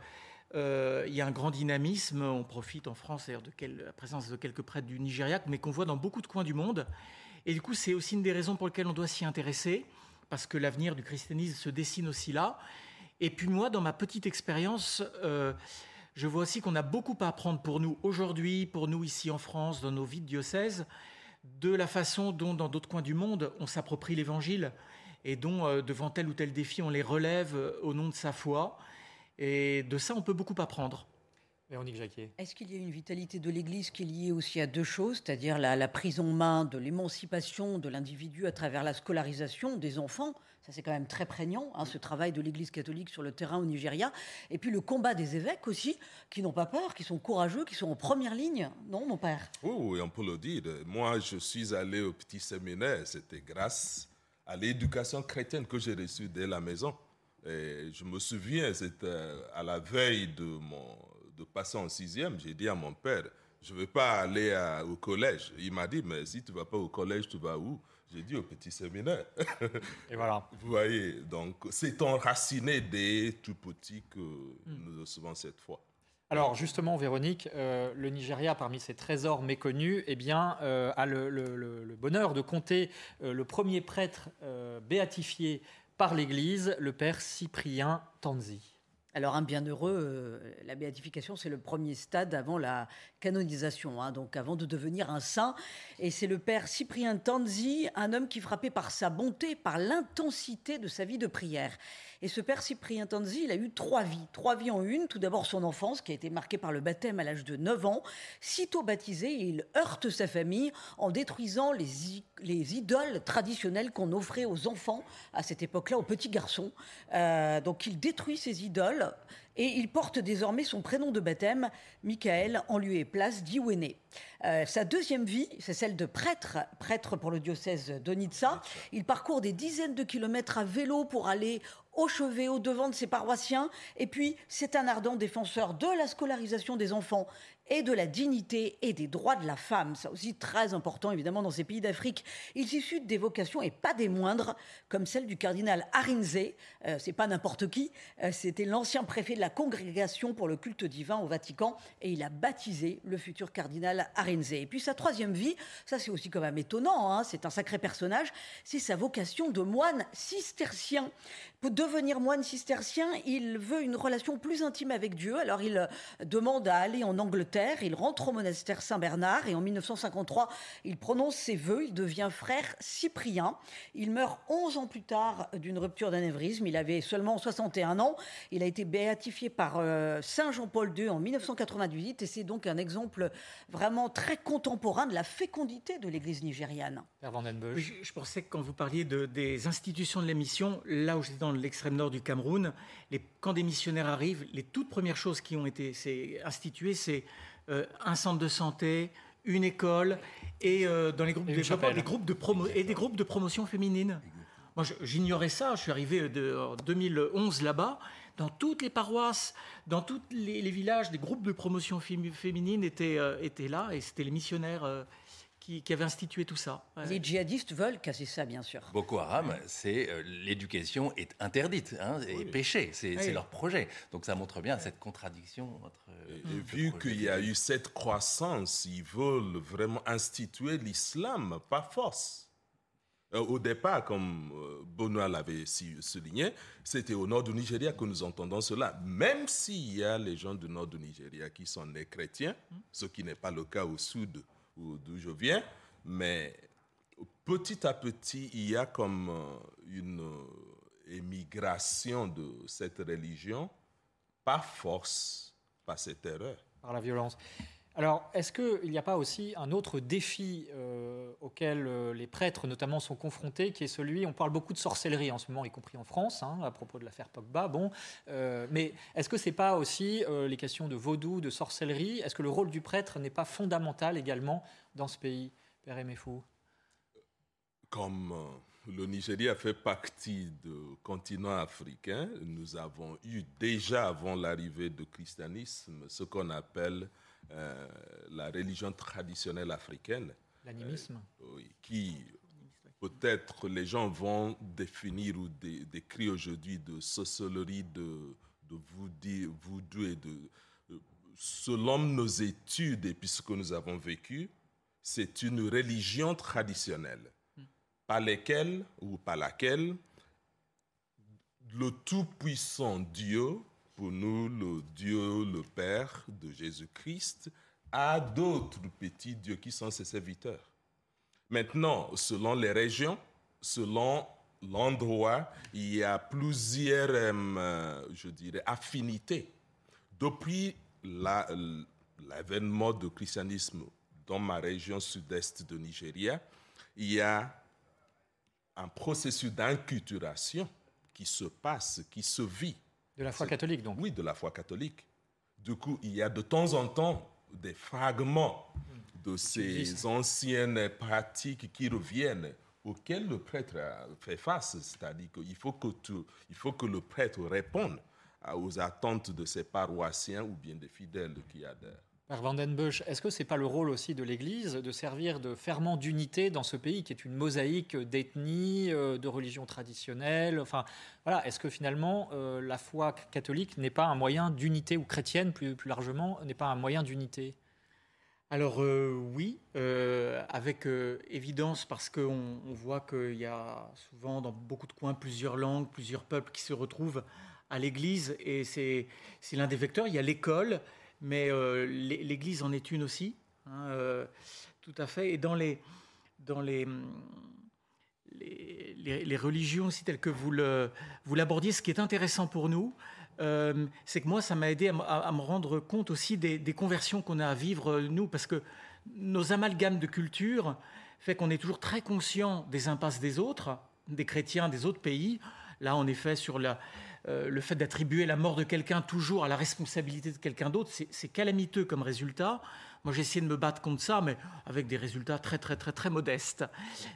S19: euh, il y a un grand dynamisme. On profite en France de la présence de quelques prêtres du Nigeria, mais qu'on voit dans beaucoup de coins du monde. Et du coup, c'est aussi une des raisons pour lesquelles on doit s'y intéresser parce que l'avenir du christianisme se dessine aussi là. Et puis moi, dans ma petite expérience, euh, je vois aussi qu'on a beaucoup à apprendre pour nous aujourd'hui, pour nous ici en France, dans nos vies de diocèse, de la façon dont dans d'autres coins du monde on s'approprie l'Évangile et dont euh, devant tel ou tel défi on les relève euh, au nom de sa foi. Et de ça, on peut beaucoup apprendre.
S20: Est-ce qu'il y a une vitalité de l'Église qui est liée aussi à deux choses, c'est-à-dire la, prise en main de l'émancipation de l'individu à travers la scolarisation des enfants? Ça, c'est quand même très prégnant, hein, ce travail de l'Église catholique sur le terrain au Nigeria. Et puis le combat des évêques aussi, qui n'ont pas peur, qui sont courageux, qui sont en première ligne. Non, mon père?
S15: Oui, on peut le dire. Moi, je suis allé au petit séminaire. C'était grâce à l'éducation chrétienne que j'ai reçue dès la maison. Et je me souviens, c'était à la veille de mon de passer en sixième, j'ai dit à mon père, je ne veux pas aller au collège. Il m'a dit, mais si tu ne vas pas au collège, tu vas où? J'ai dit au petit séminaire.
S1: Et voilà.
S15: Vous voyez, donc c'est enraciné dès tout petit que hmm. nous recevons cette foi.
S1: Alors justement, Véronique, euh, le Nigeria, parmi ses trésors méconnus, eh bien, euh, a le, bonheur de compter euh, le premier prêtre béatifié par l'Église, le père Cyprien Tanzi.
S20: Alors un bienheureux, euh, la béatification, c'est le premier stade avant la canonisation, hein, donc avant de devenir un saint. Et c'est le père Cyprien Tanzi, un homme qui frappait par sa bonté, par l'intensité de sa vie de prière. Et ce père Cyprien Tanzi, il a eu trois vies. Trois vies en une. Tout d'abord son enfance, qui a été marquée par le baptême à l'âge de 9 ans. Sitôt baptisé, il heurte sa famille en détruisant les, les idoles traditionnelles qu'on offrait aux enfants à cette époque-là, aux petits garçons. Euh, donc il détruit ces idoles et il porte désormais son prénom de baptême, Michael, en lieu et place d'Iwene. Euh, sa deuxième vie, c'est celle de prêtre, prêtre pour le diocèse d'Onitsa. Il parcourt des dizaines de kilomètres à vélo pour aller au chevet, au devant de ses paroissiens. Et puis, c'est un ardent défenseur de la scolarisation des enfants et de la dignité et des droits de la femme. Ça aussi très important évidemment dans ces pays d'Afrique. Il suscite des vocations et pas des moindres, comme celle du cardinal Arinze. Euh, c'est pas n'importe qui. Euh, c'était l'ancien préfet de la congrégation pour le culte divin au Vatican et il a baptisé le futur cardinal Arinze. Et puis sa troisième vie, ça c'est aussi quand même étonnant. Hein, c'est un sacré personnage. C'est sa vocation de moine cistercien. Pour devenir moine cistercien, il veut une relation plus intime avec Dieu. Alors il demande à aller en Angleterre, il rentre au monastère Saint-Bernard et en 1953, il prononce ses vœux, il devient frère cyprien. Il meurt 11 ans plus tard d'une rupture d'anévrisme, il avait seulement 61 ans. Il a été béatifié par euh, Saint Jean-Paul II en 1998 et c'est donc un exemple vraiment très contemporain de la fécondité de l'Église nigériane.
S19: Je, je, pensais que quand vous parliez de, des institutions de la mission, là où j'étais dans l'extrême nord du Cameroun, les, quand des missionnaires arrivent, les toutes premières choses qui ont été instituées, c'est euh, un centre de santé, une école et euh, dans les groupes, de, des groupes de promo et des groupes de promotion féminine. Moi, j'ignorais ça. Je suis arrivé de, en 2011 là-bas. Dans toutes les paroisses, dans tous les, villages, des groupes de promotion féminine étaient, euh, étaient là et c'était les missionnaires qui, avait institué tout ça.
S20: Les djihadistes veulent casser ça, bien sûr.
S17: Boko Haram, c'est euh, l'éducation est interdite, hein, et péché, c'est leur projet. Donc ça montre bien cette contradiction entre.
S15: Et, vu qu'il y a eu cette croissance, ils veulent vraiment instituer l'islam par force. Euh, au départ, comme euh, Benoît l'avait souligné, c'était au nord du Nigeria que nous entendons cela. Même s'il y a les gens du nord du Nigeria qui sont des chrétiens, ce qui n'est pas le cas au sud d'où je viens, mais petit à petit, il y a comme euh, une euh, émigration de cette religion par force, par cette erreur.
S1: Par la violence. Alors, est-ce qu'il n'y a pas aussi un autre défi euh, auquel les prêtres notamment sont confrontés, qui est celui, on parle beaucoup de sorcellerie en ce moment, y compris en France, hein, à propos de l'affaire Pogba, bon, mais est-ce que ce n'est pas aussi les questions de vaudou, de sorcellerie? Est-ce que le rôle du prêtre n'est pas fondamental également dans ce pays, Père Emefou
S15: Comme euh, le Nigeria fait partie du continent africain, nous avons eu déjà avant l'arrivée du christianisme ce qu'on appelle euh, la religion traditionnelle africaine.
S1: L'animisme
S15: euh, Qui peut-être les gens vont définir ou décrire aujourd'hui de sorcellerie, de, de voodoo et de... Selon nos études et puisque nous avons vécu, c'est une religion traditionnelle par laquelle ou par laquelle le tout-puissant Dieu, pour nous le Dieu le Père de Jésus-Christ, a d'autres petits dieux qui sont ses serviteurs. Maintenant, selon les régions, selon l'endroit, il y a plusieurs, euh, je dirais, affinités. Depuis l'avènement du christianisme dans ma région sud-est de Nigeria, il y a un processus d'inculturation qui se passe, qui se vit.
S1: De la foi catholique, donc
S15: Oui, de la foi catholique. Du coup, il y a de temps en temps des fragments de ces anciennes pratiques qui reviennent, auxquelles le prêtre fait face. C'est-à-dire qu'il faut que, il faut que le prêtre réponde aux attentes de ses paroissiens ou bien des fidèles qui adhèrent.
S1: Père Vandenbusch, est-ce que ce n'est pas le rôle aussi de l'Église de servir de ferment d'unité dans ce pays qui est une mosaïque d'ethnies, euh, de religions traditionnelles Enfin, voilà, est-ce que finalement euh, la foi catholique n'est pas un moyen d'unité, ou chrétienne plus, largement, n'est pas un moyen d'unité?
S19: Alors euh, oui, avec évidence parce qu'on on voit qu'il y a souvent dans beaucoup de coins plusieurs langues, plusieurs peuples qui se retrouvent à l'Église et c'est l'un des vecteurs. Il y a l'école, mais euh, l'Église en est une aussi, hein, euh, tout à fait. Et dans les, dans les, les, religions aussi telles que vous l'abordiez, ce qui est intéressant pour nous, euh, c'est que moi, ça m'a aidé à, me rendre compte aussi des, des conversions qu'on a à vivre, nous, parce que nos amalgames de culture fait qu'on est toujours très conscient des impasses des autres, des chrétiens des autres pays. Là, en effet, sur la, euh, le fait d'attribuer la mort de quelqu'un toujours à la responsabilité de quelqu'un d'autre, c'est calamiteux comme résultat. Moi, j'ai essayé de me battre contre ça, mais avec des résultats très, très, très, très modestes.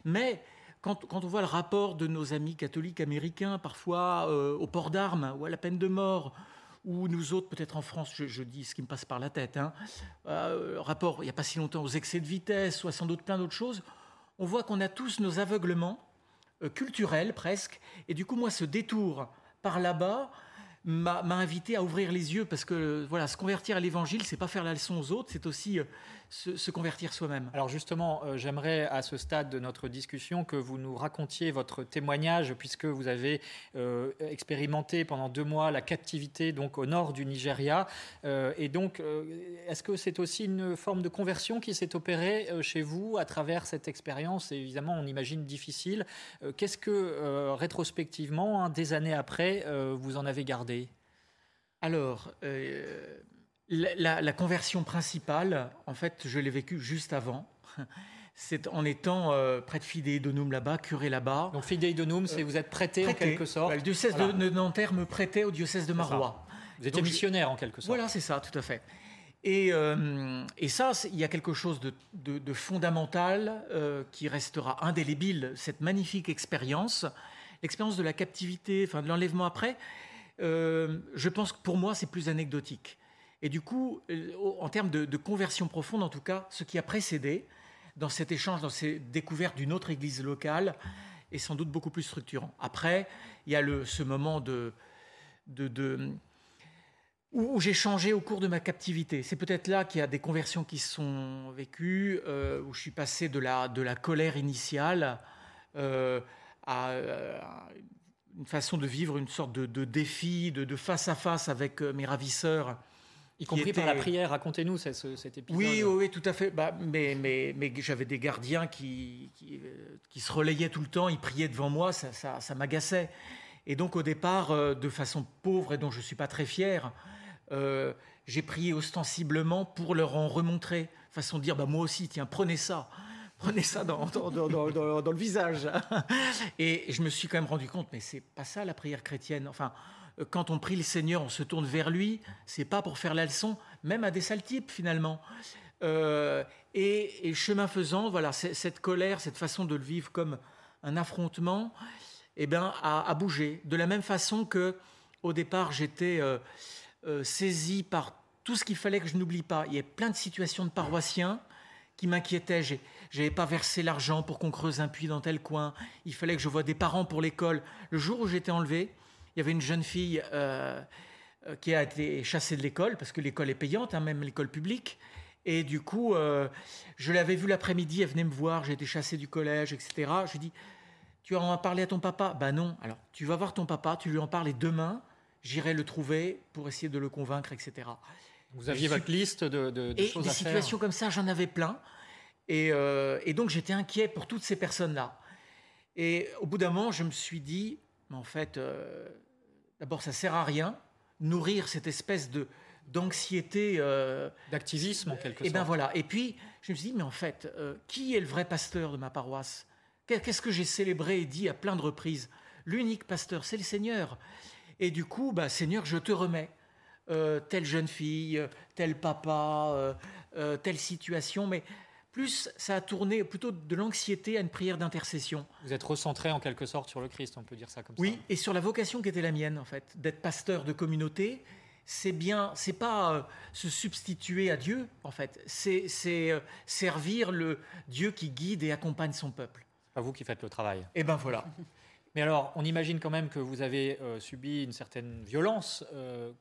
S19: Mais quand, on voit le rapport de nos amis catholiques américains, parfois euh, au port d'armes ou à la peine de mort, ou nous autres, peut-être en France, je, dis ce qui me passe par la tête, hein, euh, rapport, il n'y a pas si longtemps, aux excès de vitesse, ou à sans doute plein d'autres choses, on voit qu'on a tous nos aveuglements culturels presque, et du coup, moi, ce détour par là-bas m'a invité à ouvrir les yeux parce que voilà, se convertir à l'évangile, c'est pas faire la leçon aux autres, c'est aussi euh, se, convertir soi-même.
S1: Alors justement, euh, j'aimerais à ce stade de notre discussion que vous nous racontiez votre témoignage, puisque vous avez euh, expérimenté pendant deux mois la captivité donc au nord du Nigeria. et donc, est-ce que c'est aussi une forme de conversion qui s'est opérée chez vous à travers cette expérience? Évidemment, on imagine difficile. Qu'est-ce que, rétrospectivement, hein, des années après, vous en avez gardé?
S19: Alors, la, conversion principale, en fait, je l'ai vécue juste avant. C'est en étant euh, près de Fidei Donum là-bas, curé là-bas.
S1: Donc Fidei Donum, c'est vous êtes prêté, en quelque sorte.
S19: le diocèse de, Nanterre me prêtait au diocèse de Marois.
S1: Vous étiez missionnaire en quelque sorte.
S19: Voilà, c'est ça, tout à fait. Et, euh, ça, il y a quelque chose de, fondamental euh, qui restera indélébile, cette magnifique expérience, l'expérience de la captivité, enfin de l'enlèvement après. je pense que pour moi, c'est plus anecdotique. Et du coup, euh, en termes de, conversion profonde, en tout cas, ce qui a précédé dans cet échange, dans ces découvertes d'une autre église locale, est sans doute beaucoup plus structurant. Après, il y a ce moment où, j'ai changé au cours de ma captivité. C'est peut-être là qu'il y a des conversions qui sont vécues, euh, où je suis passé de la, colère initiale euh, à, une façon de vivre une sorte de, défi, de, face à face avec mes ravisseurs
S1: y compris par la prière, racontez-nous cet épisode.
S19: Oui, oui, tout à fait. Bah, mais mais, mais j'avais des gardiens qui, euh, qui, se relayaient tout le temps, ils priaient devant moi, ça, ça, ça m'agaçait. Et donc au départ, euh, de façon pauvre et dont je ne suis pas très fier, euh, j'ai prié ostensiblement pour leur en remontrer, façon de dire, bah, moi aussi, tiens, prenez ça. Prenez ça dans, dans, dans, dans le visage. Et je me suis quand même rendu compte, mais c'est pas ça la prière chrétienne. Enfin, quand on prie le Seigneur, on se tourne vers lui, c'est pas pour faire la leçon, même à des sales types finalement. Euh, et, chemin faisant, voilà, cette colère, cette façon de le vivre comme un affrontement, eh ben, a, bougé. De la même façon que, au départ, j'étais euh, euh, saisi par tout ce qu'il fallait que je n'oublie pas. Il y a plein de situations de paroissiens qui m'inquiétaient. Je n'avais pas versé l'argent pour qu'on creuse un puits dans tel coin. Il fallait que je voie des parents pour l'école. Le jour où j'étais enlevé, il y avait une jeune fille euh, euh, qui a été chassée de l'école, parce que l'école est payante, hein, même l'école publique. Et du coup, euh, je l'avais vue l'après-midi, elle venait me voir, j'ai été chassée du collège, etc. Je lui dis, tu en parler à ton papa? Ben non. Alors, tu vas voir ton papa, tu lui en parles et demain, j'irai le trouver pour essayer de le convaincre, etc.
S1: Vous aviez votre liste de, de, de
S19: et
S1: choses
S19: des situations comme ça, j'en avais plein. Et, et donc, j'étais inquiet pour toutes ces personnes-là. Et au bout d'un moment, je me suis dit, mais en fait, D'abord, ça sert à rien nourrir cette espèce de d'anxiété,
S1: euh, d'activisme en quelque
S19: et
S1: sorte.
S19: Ben voilà. Et puis, je me suis dit, mais en fait, euh, qui est le vrai pasteur de ma paroisse? Qu'est-ce que j'ai célébré et dit à plein de reprises? L'unique pasteur, c'est le Seigneur. Et du coup, bah, Seigneur, je te remets euh, telle jeune fille, tel papa, telle situation, mais plus ça a tourné plutôt de l'anxiété à une prière d'intercession.
S1: Vous êtes recentré en quelque sorte sur le Christ, on peut dire ça comme
S19: ça.
S1: Oui,
S19: et sur la vocation qui était la mienne en fait, d'être pasteur de communauté c'est bien, c'est pas euh, se substituer à Dieu, en fait, c'est euh, servir le Dieu qui guide et accompagne son peuple.
S1: C'est pas vous qui faites le travail.
S19: Eh ben voilà.
S1: Mais alors, on imagine quand même que vous avez euh, subi une certaine violence.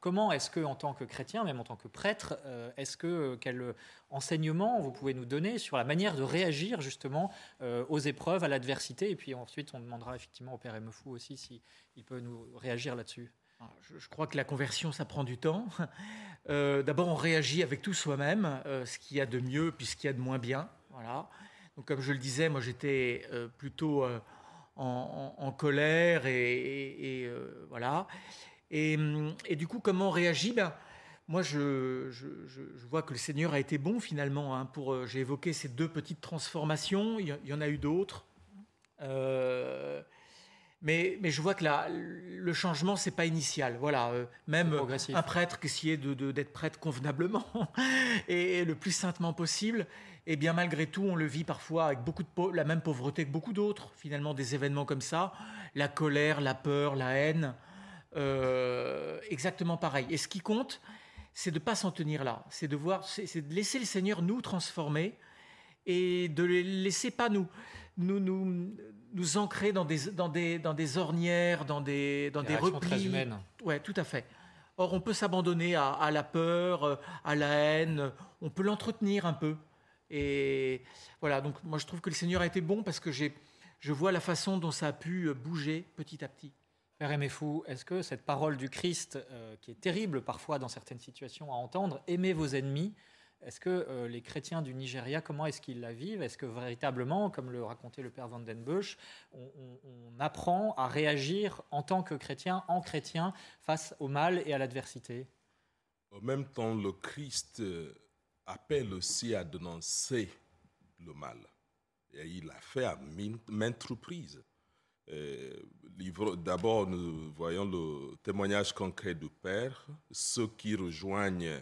S1: comment est-ce que, en tant que chrétien, même en tant que prêtre, est-ce que quel enseignement vous pouvez nous donner sur la manière de réagir justement aux épreuves, à l'adversité? Et puis ensuite, on demandera effectivement au Père Emefou aussi s'il peut nous réagir là-dessus.
S19: Ah, je, crois que la conversion, ça prend du temps. Euh, d'abord, on réagit avec tout soi-même, euh, ce qu'il y a de mieux puis ce qu'il y a de moins bien. Voilà. Donc, comme je le disais, moi, j'étais euh, plutôt en, colère et, voilà. Et, du coup, comment on réagit? Ben, moi, je, vois que le Seigneur a été bon finalement. Hein, pour, j'ai évoqué ces deux petites transformations. Il y, en a eu d'autres. Mais, je vois que le changement, c'est pas initial. Voilà, euh, même un prêtre qui essayait d'être prêtre convenablement et, le plus saintement possible, et eh bien malgré tout, on le vit parfois avec beaucoup de la même pauvreté que beaucoup d'autres. Finalement, des événements comme ça, la colère, la peur, la haine, euh, exactement pareil. Et ce qui compte, c'est de pas s'en tenir là, c'est de voir, c'est de laisser le Seigneur nous transformer et de les laisser pas nous nous, nous, nous ancrer dans des, dans, des, dans des ornières, dans des, dans des, replis.
S1: Très humaines.
S19: Ouais, tout à fait. Or, on peut s'abandonner à, à, la peur, euh, à la haine, on peut l'entretenir un peu. Et voilà, donc moi je trouve que le Seigneur a été bon parce que j'ai, je vois la façon dont ça a pu bouger petit à petit.
S1: Père Aimé-Fou, est-ce que cette parole du Christ, euh, qui est terrible parfois dans certaines situations à entendre, aimez vos ennemis, est-ce que euh, les chrétiens du Nigeria, comment est-ce qu'ils la vivent? Est-ce que véritablement, comme le racontait le père Van den Busch, on, apprend à réagir en tant que chrétien, en chrétien, face au mal et à l'adversité?
S15: En même temps, le Christ euh, appelle aussi à dénoncer le mal. Et il l'a fait à maintes reprises. D'abord, nous voyons le témoignage concret du Père, ceux qui rejoignent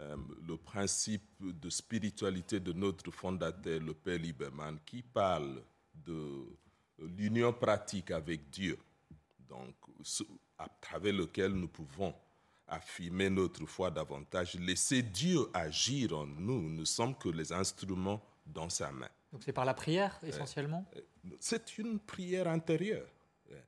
S15: euh, le principe de spiritualité de notre fondateur, le Père Lieberman, qui parle de l'union pratique avec Dieu, donc à travers lequel nous pouvons affirmer notre foi davantage, laisser Dieu agir en nous. Nous sommes que les instruments dans sa main.
S1: Donc c'est par la prière essentiellement? euh,
S15: C'est une prière intérieure.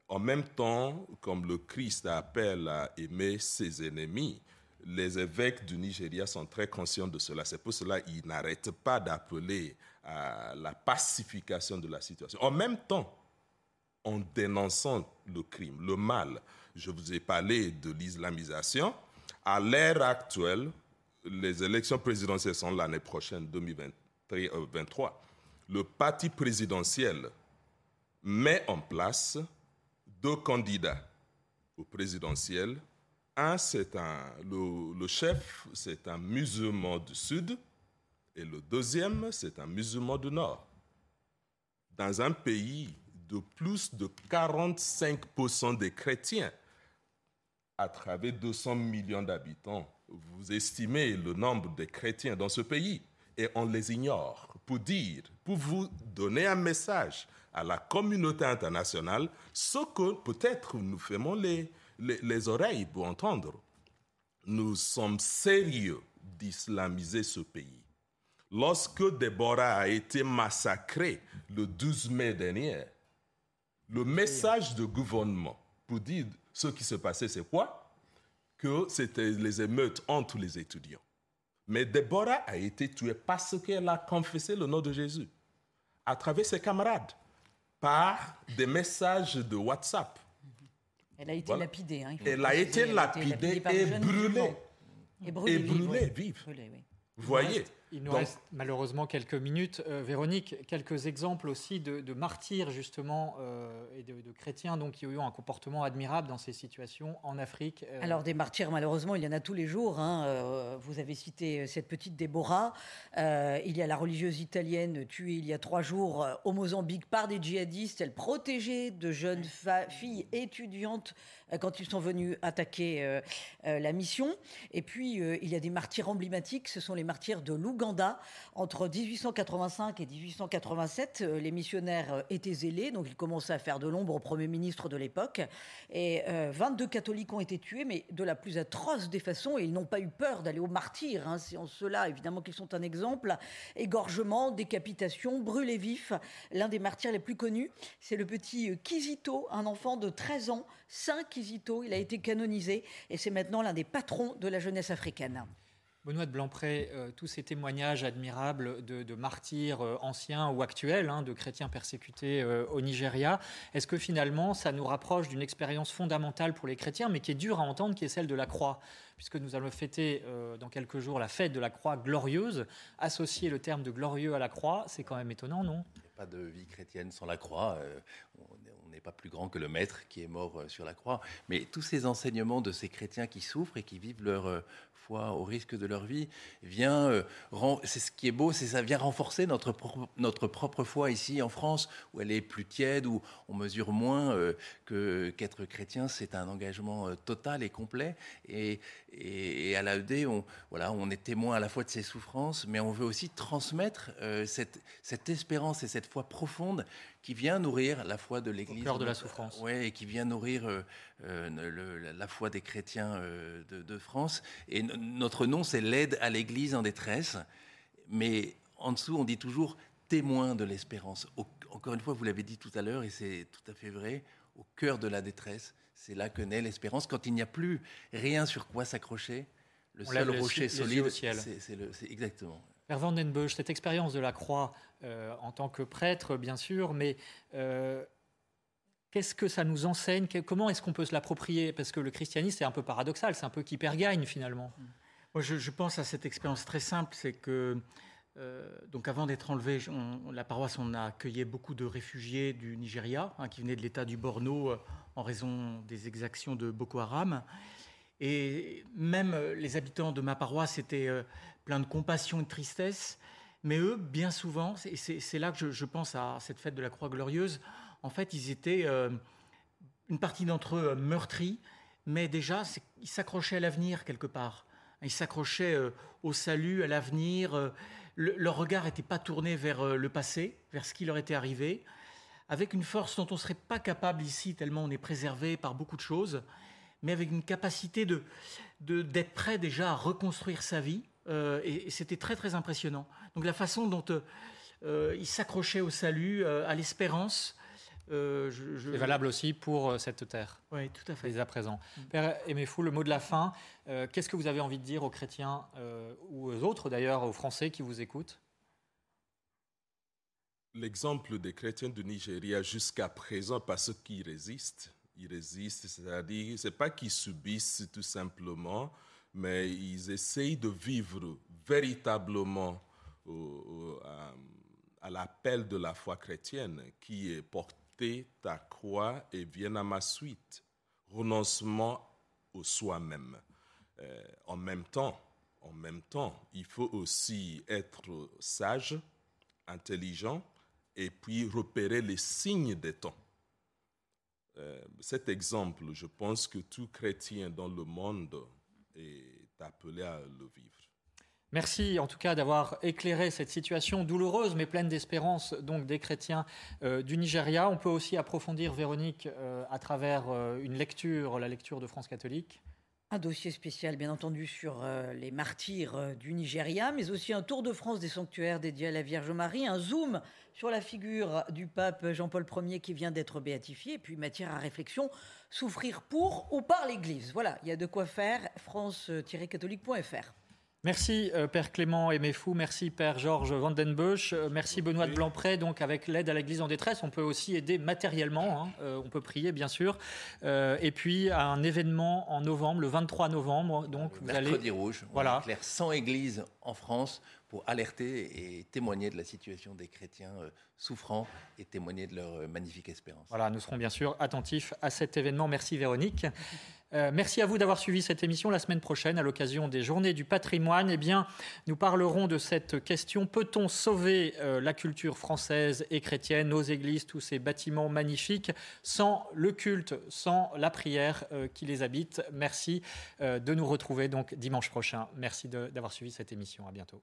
S15: En même temps, comme le Christ appelle à aimer ses ennemis, les évêques du Nigeria sont très conscients de cela. C'est pour cela qu'ils n'arrêtent pas d'appeler à la pacification de la situation. En même temps, en dénonçant le crime, le mal, je vous ai parlé de l'islamisation. À l'ère actuelle, les élections présidentielles sont l'année prochaine, 2023. Le parti présidentiel met en place deux candidats au présidentiel un, c'est un, le, chef, c'est un musulman du sud, et le deuxième, c'est un musulman du nord. Dans un pays de plus de 45% des chrétiens, à travers 200 millions d'habitants, vous estimez le nombre de chrétiens dans ce pays et on les ignore pour dire, pour vous donner un message à la communauté internationale, ce que peut-être nous faisons les, les, oreilles pour entendre. Nous sommes sérieux d'islamiser ce pays. Lorsque Déborah a été massacrée le 12 mai dernier, le message du gouvernement pour dire ce qui se passait, c'est quoi? Que c'était les émeutes entre les étudiants. Mais Déborah a été tuée parce qu'elle a confessé le nom de Jésus à travers ses camarades par des messages de WhatsApp.
S20: Elle a été lapidée. Hein,
S15: elle, a été lapidée et brûlée. Et brûlée, vive. Vous voyez
S1: il nous reste malheureusement quelques minutes. Euh, Véronique, quelques exemples aussi de, martyrs justement euh, et de, chrétiens donc, qui ont eu un comportement admirable dans ces situations en Afrique.
S20: Euh. Alors des martyrs, malheureusement, il y en a tous les jours. Hein. vous avez cité cette petite Déborah. il y a la religieuse italienne tuée il y a trois jours au Mozambique par des djihadistes. Elle protégeait de jeunes filles étudiantes quand ils sont venus attaquer la mission. Et puis il y a des martyrs emblématiques. Ce sont les martyrs de Louga Ouganda. Entre 1885 et 1887, les missionnaires étaient zélés, donc ils commençaient à faire de l'ombre au Premier ministre de l'époque. Et 22 catholiques ont été tués, mais de la plus atroce des façons, et ils n'ont pas eu peur d'aller au martyr. Hein. C'est en cela, évidemment, qu'ils sont un exemple. Égorgement, décapitation, brûlés vifs. L'un des martyrs les plus connus, c'est le petit Kizito, un enfant de 13 ans, Saint Kizito. Il a été canonisé et c'est maintenant l'un des patrons de la jeunesse africaine.
S1: Benoît de Blancpré, euh, tous ces témoignages admirables de, martyrs euh, anciens ou actuels, hein, de chrétiens persécutés euh, au Nigeria, est-ce que finalement ça nous rapproche d'une expérience fondamentale pour les chrétiens, mais qui est dure à entendre, qui est celle de la croix? Puisque nous allons fêter dans quelques jours la fête de la croix glorieuse, associer le terme de glorieux à la croix, c'est quand même étonnant, non?
S17: Il n'y a pas de vie chrétienne sans la croix. on pas plus grand que le maître qui est mort sur la croix. Mais tous ces enseignements de ces chrétiens qui souffrent et qui vivent leur, au risque de leur vie, vient, euh, c'est ce qui est beau, c'est ça vient renforcer notre, notre propre foi ici en France, où elle est plus tiède, où on mesure moins euh, que qu'être chrétien, c'est un engagement euh, total et complet. Et, et, à l'AED, on, voilà, on est témoin à la fois de ces souffrances, mais on veut aussi transmettre cette, cette espérance et cette foi profonde qui vient nourrir la foi de l'Église.
S1: Au de la souffrance.
S17: Oui, et qui vient nourrir euh, euh, la foi des chrétiens euh, de, France. Et notre nom, c'est l'aide à l'Église en détresse. Mais en dessous, on dit toujours témoin de l'espérance. Encore une fois, vous l'avez dit tout à l'heure, et c'est tout à fait vrai, au cœur de la détresse, c'est là que naît l'espérance. Quand il n'y a plus rien sur quoi s'accrocher, le seul rocher solide, c'est exactement.
S1: Père Vandenbusch, cette expérience de la croix euh, en tant que prêtre, bien sûr, mais euh, qu'est-ce que ça nous enseigne? Comment est-ce qu'on peut se l'approprier? Parce que le christianisme, c'est un peu paradoxal, c'est un peu qui perd gagne finalement.
S19: Moi, je, pense à cette expérience très simple, c'est que euh, donc avant d'être enlevé, la paroisse, on a accueilli beaucoup de réfugiés du Nigeria, hein, qui venaient de l'État du Borno en raison des exactions de Boko Haram. Et même les habitants de ma paroisse étaient plein de compassion et de tristesse. Mais eux, bien souvent, et c'est là que je, pense à cette fête de la Croix Glorieuse, en fait, ils étaient, euh, une partie d'entre eux, euh, meurtris, mais déjà, ils s'accrochaient à l'avenir quelque part. Ils s'accrochaient euh, au salut, à l'avenir. leur regard n'était pas tourné vers le passé, vers ce qui leur était arrivé, avec une force dont on ne serait pas capable ici, tellement on est préservé par beaucoup de choses, mais avec une capacité de, d'être prêt déjà à reconstruire sa vie, euh, et, c'était très très impressionnant. Donc la façon dont euh, euh, il s'accrochait au salut, à l'espérance.
S1: C'est valable aussi pour cette terre.
S19: Oui, tout à fait.
S1: Dès à présent. Mm. Père Aimé-Fou, le mot de la fin. Qu'est-ce que vous avez envie de dire aux chrétiens ou aux autres d'ailleurs, aux Français qui vous écoutent?
S15: L'exemple des chrétiens du Nigeria jusqu'à présent, parce qu'ils résistent, ils résistent, c'est-à-dire, c'est pas qu'ils subissent tout simplement, mais ils essayent de vivre véritablement à, l'appel de la foi chrétienne qui est portée ta croix et viens à ma suite. Renoncement au soi-même. Euh, en même temps, en même temps, il faut aussi être sage, intelligent et puis repérer les signes des temps. Euh, cet exemple, je pense que tout chrétien dans le monde est appelé à le vivre.
S1: Merci en tout cas d'avoir éclairé cette situation douloureuse mais pleine d'espérance donc des chrétiens euh, du Nigeria. On peut aussi approfondir Véronique euh, à travers euh, une lecture, la lecture de France catholique.
S20: Un dossier spécial, bien entendu, sur les martyrs du Nigeria, mais aussi un tour de France des sanctuaires dédiés à la Vierge Marie, un zoom sur la figure du pape Jean-Paul Ier qui vient d'être béatifié, et puis matière à réflexion souffrir pour ou par l'Église. Voilà, il y a de quoi faire, france-catholique.fr.
S1: Merci euh, Père Clément Aimé-Fou, merci Père Georges Vandenbusch, euh, merci Benoît de Blancpré. Donc avec l'aide à l'Église en détresse, on peut aussi aider matériellement, hein. euh, on peut prier bien sûr. et puis à un événement en novembre, le 23 novembre, donc
S17: vous Mercredi rouge, on voilà. éclaire 100 églises en France pour alerter et témoigner de la situation des chrétiens euh, souffrants et témoigner de leur euh, magnifique espérance.
S1: Voilà, nous serons bien sûr attentifs à cet événement. Merci Véronique. Euh, merci à vous d'avoir suivi cette émission. La semaine prochaine, à l'occasion des Journées du patrimoine, eh bien, nous parlerons de cette question peut-on sauver la culture française et chrétienne, nos églises, tous ces bâtiments magnifiques, sans le culte, sans la prière qui les habite? Merci de nous retrouver donc dimanche prochain. Merci d'avoir suivi cette émission. À bientôt.